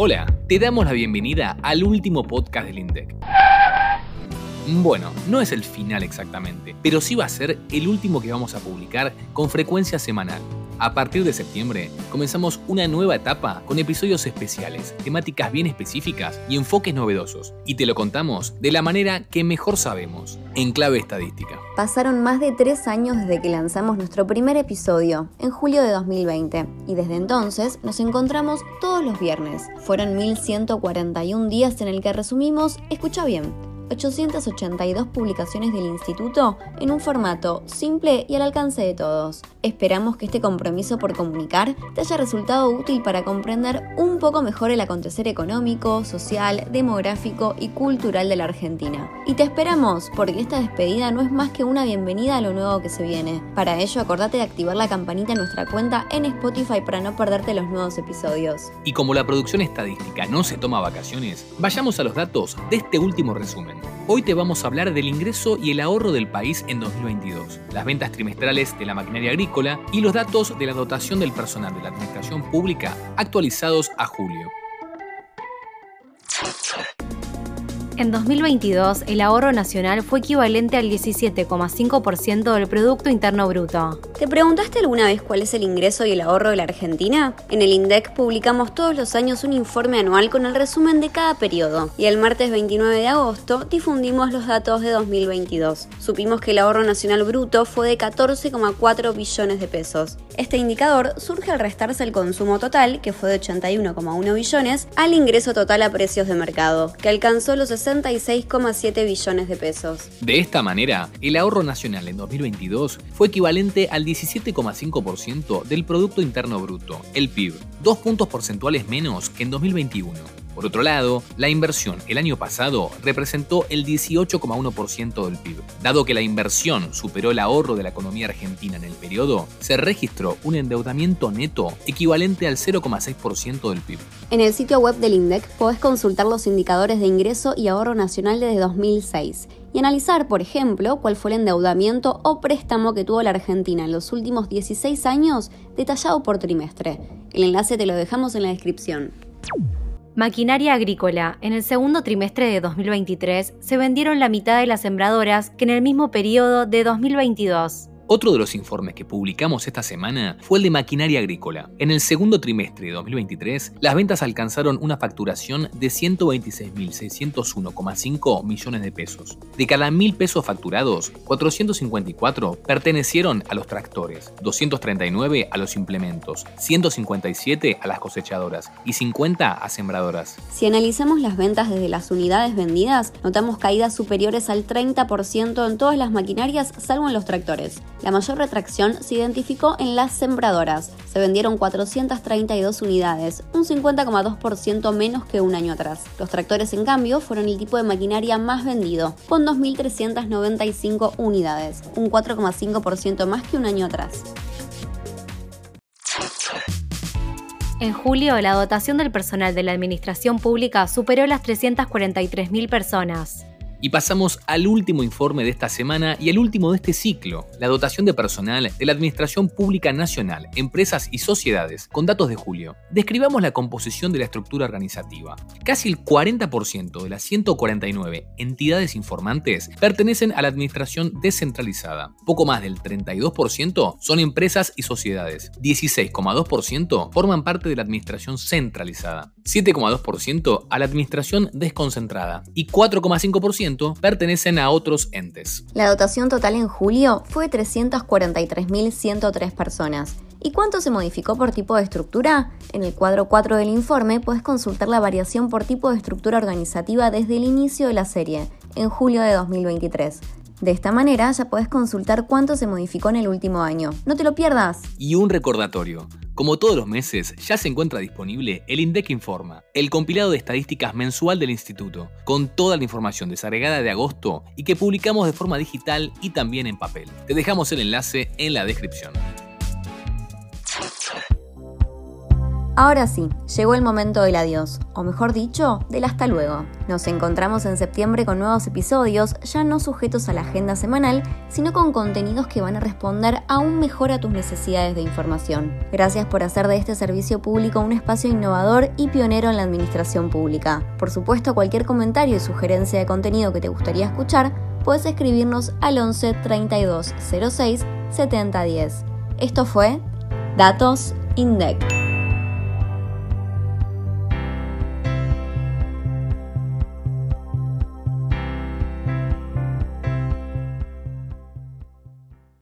Hola, te damos la bienvenida al último podcast del INDEC. Bueno, no es el final exactamente, pero sí va a ser el último que vamos a publicar con frecuencia semanal. A partir de septiembre comenzamos una nueva etapa con episodios especiales, temáticas bien específicas y enfoques novedosos. Y te lo contamos de la manera que mejor sabemos, en clave estadística. Pasaron más de tres años desde que lanzamos nuestro primer episodio, en julio de 2020, y desde entonces nos encontramos todos los viernes. Fueron 1141 días en el que resumimos, escucha bien, 882 publicaciones del instituto en un formato simple y al alcance de todos. Esperamos que este compromiso por comunicar te haya resultado útil para comprender un poco mejor el acontecer económico, social, demográfico y cultural de la Argentina. Y te esperamos porque esta despedida no es más que una bienvenida a lo nuevo que se viene. Para ello acordate de activar la campanita en nuestra cuenta en Spotify para no perderte los nuevos episodios. Y como la producción estadística no se toma vacaciones, vayamos a los datos de este último resumen. Hoy te vamos a hablar del ingreso y el ahorro del país en 2022, las ventas trimestrales de la maquinaria agrícola y los datos de la dotación del personal de la administración pública actualizados a julio. En 2022, el ahorro nacional fue equivalente al 17,5% del Producto Interno Bruto. ¿Te preguntaste alguna vez cuál es el ingreso y el ahorro de la Argentina? En el INDEC publicamos todos los años un informe anual con el resumen de cada periodo, y el martes 29 de agosto difundimos los datos de 2022. Supimos que el ahorro nacional bruto fue de 14,4 billones de pesos. Este indicador surge al restarse el consumo total, que fue de 81,1 billones, al ingreso total a precios de mercado, que alcanzó los 66,7 billones de pesos. De esta manera, el ahorro nacional en 2022 fue equivalente al 17,5% del Producto Interno Bruto, el PIB, dos puntos porcentuales menos que en 2021. Por otro lado, la inversión el año pasado representó el 18,1% del PIB. Dado que la inversión superó el ahorro de la economía argentina en el periodo, se registró un endeudamiento neto equivalente al 0,6% del PIB. En el sitio web del INDEC podés consultar los indicadores de ingreso y ahorro nacional desde 2006 y analizar, por ejemplo, cuál fue el endeudamiento o préstamo que tuvo la Argentina en los últimos 16 años detallado por trimestre. El enlace te lo dejamos en la descripción. Maquinaria agrícola. En el segundo trimestre de 2023 se vendieron la mitad de las sembradoras que en el mismo periodo de 2022. Otro de los informes que publicamos esta semana fue el de maquinaria agrícola. En el segundo trimestre de 2023, las ventas alcanzaron una facturación de 126.601,5 millones de pesos. De cada mil pesos facturados, 454 pertenecieron a los tractores, 239 a los implementos, 157 a las cosechadoras y 50 a sembradoras. Si analizamos las ventas desde las unidades vendidas, notamos caídas superiores al 30% en todas las maquinarias salvo en los tractores. La mayor retracción se identificó en las sembradoras. Se vendieron 432 unidades, un 50,2% menos que un año atrás. Los tractores, en cambio, fueron el tipo de maquinaria más vendido, con 2.395 unidades, un 4,5% más que un año atrás. En julio, la dotación del personal de la administración pública superó las 343.000 personas. Y pasamos al último informe de esta semana y al último de este ciclo, la dotación de personal de la Administración Pública Nacional, Empresas y Sociedades, con datos de julio. Describamos la composición de la estructura organizativa. Casi el 40% de las 149 entidades informantes pertenecen a la Administración descentralizada. Poco más del 32% son empresas y sociedades. 16,2% forman parte de la Administración centralizada. 7,2% a la Administración desconcentrada. Y 4,5% pertenecen a otros entes. La dotación total en julio fue 343.103 personas. ¿Y cuánto se modificó por tipo de estructura? En el cuadro 4 del informe puedes consultar la variación por tipo de estructura organizativa desde el inicio de la serie, en julio de 2023. De esta manera ya puedes consultar cuánto se modificó en el último año. No te lo pierdas. Y un recordatorio. Como todos los meses, ya se encuentra disponible el INDEC Informa, el compilado de estadísticas mensual del instituto, con toda la información desagregada de agosto y que publicamos de forma digital y también en papel. Te dejamos el enlace en la descripción. Ahora sí, llegó el momento del adiós, o mejor dicho, del hasta luego. Nos encontramos en septiembre con nuevos episodios, ya no sujetos a la agenda semanal, sino con contenidos que van a responder aún mejor a tus necesidades de información. Gracias por hacer de este servicio público un espacio innovador y pionero en la administración pública. Por supuesto, cualquier comentario y sugerencia de contenido que te gustaría escuchar, puedes escribirnos al 11 32 06 70 10. Esto fue Datos INDEC.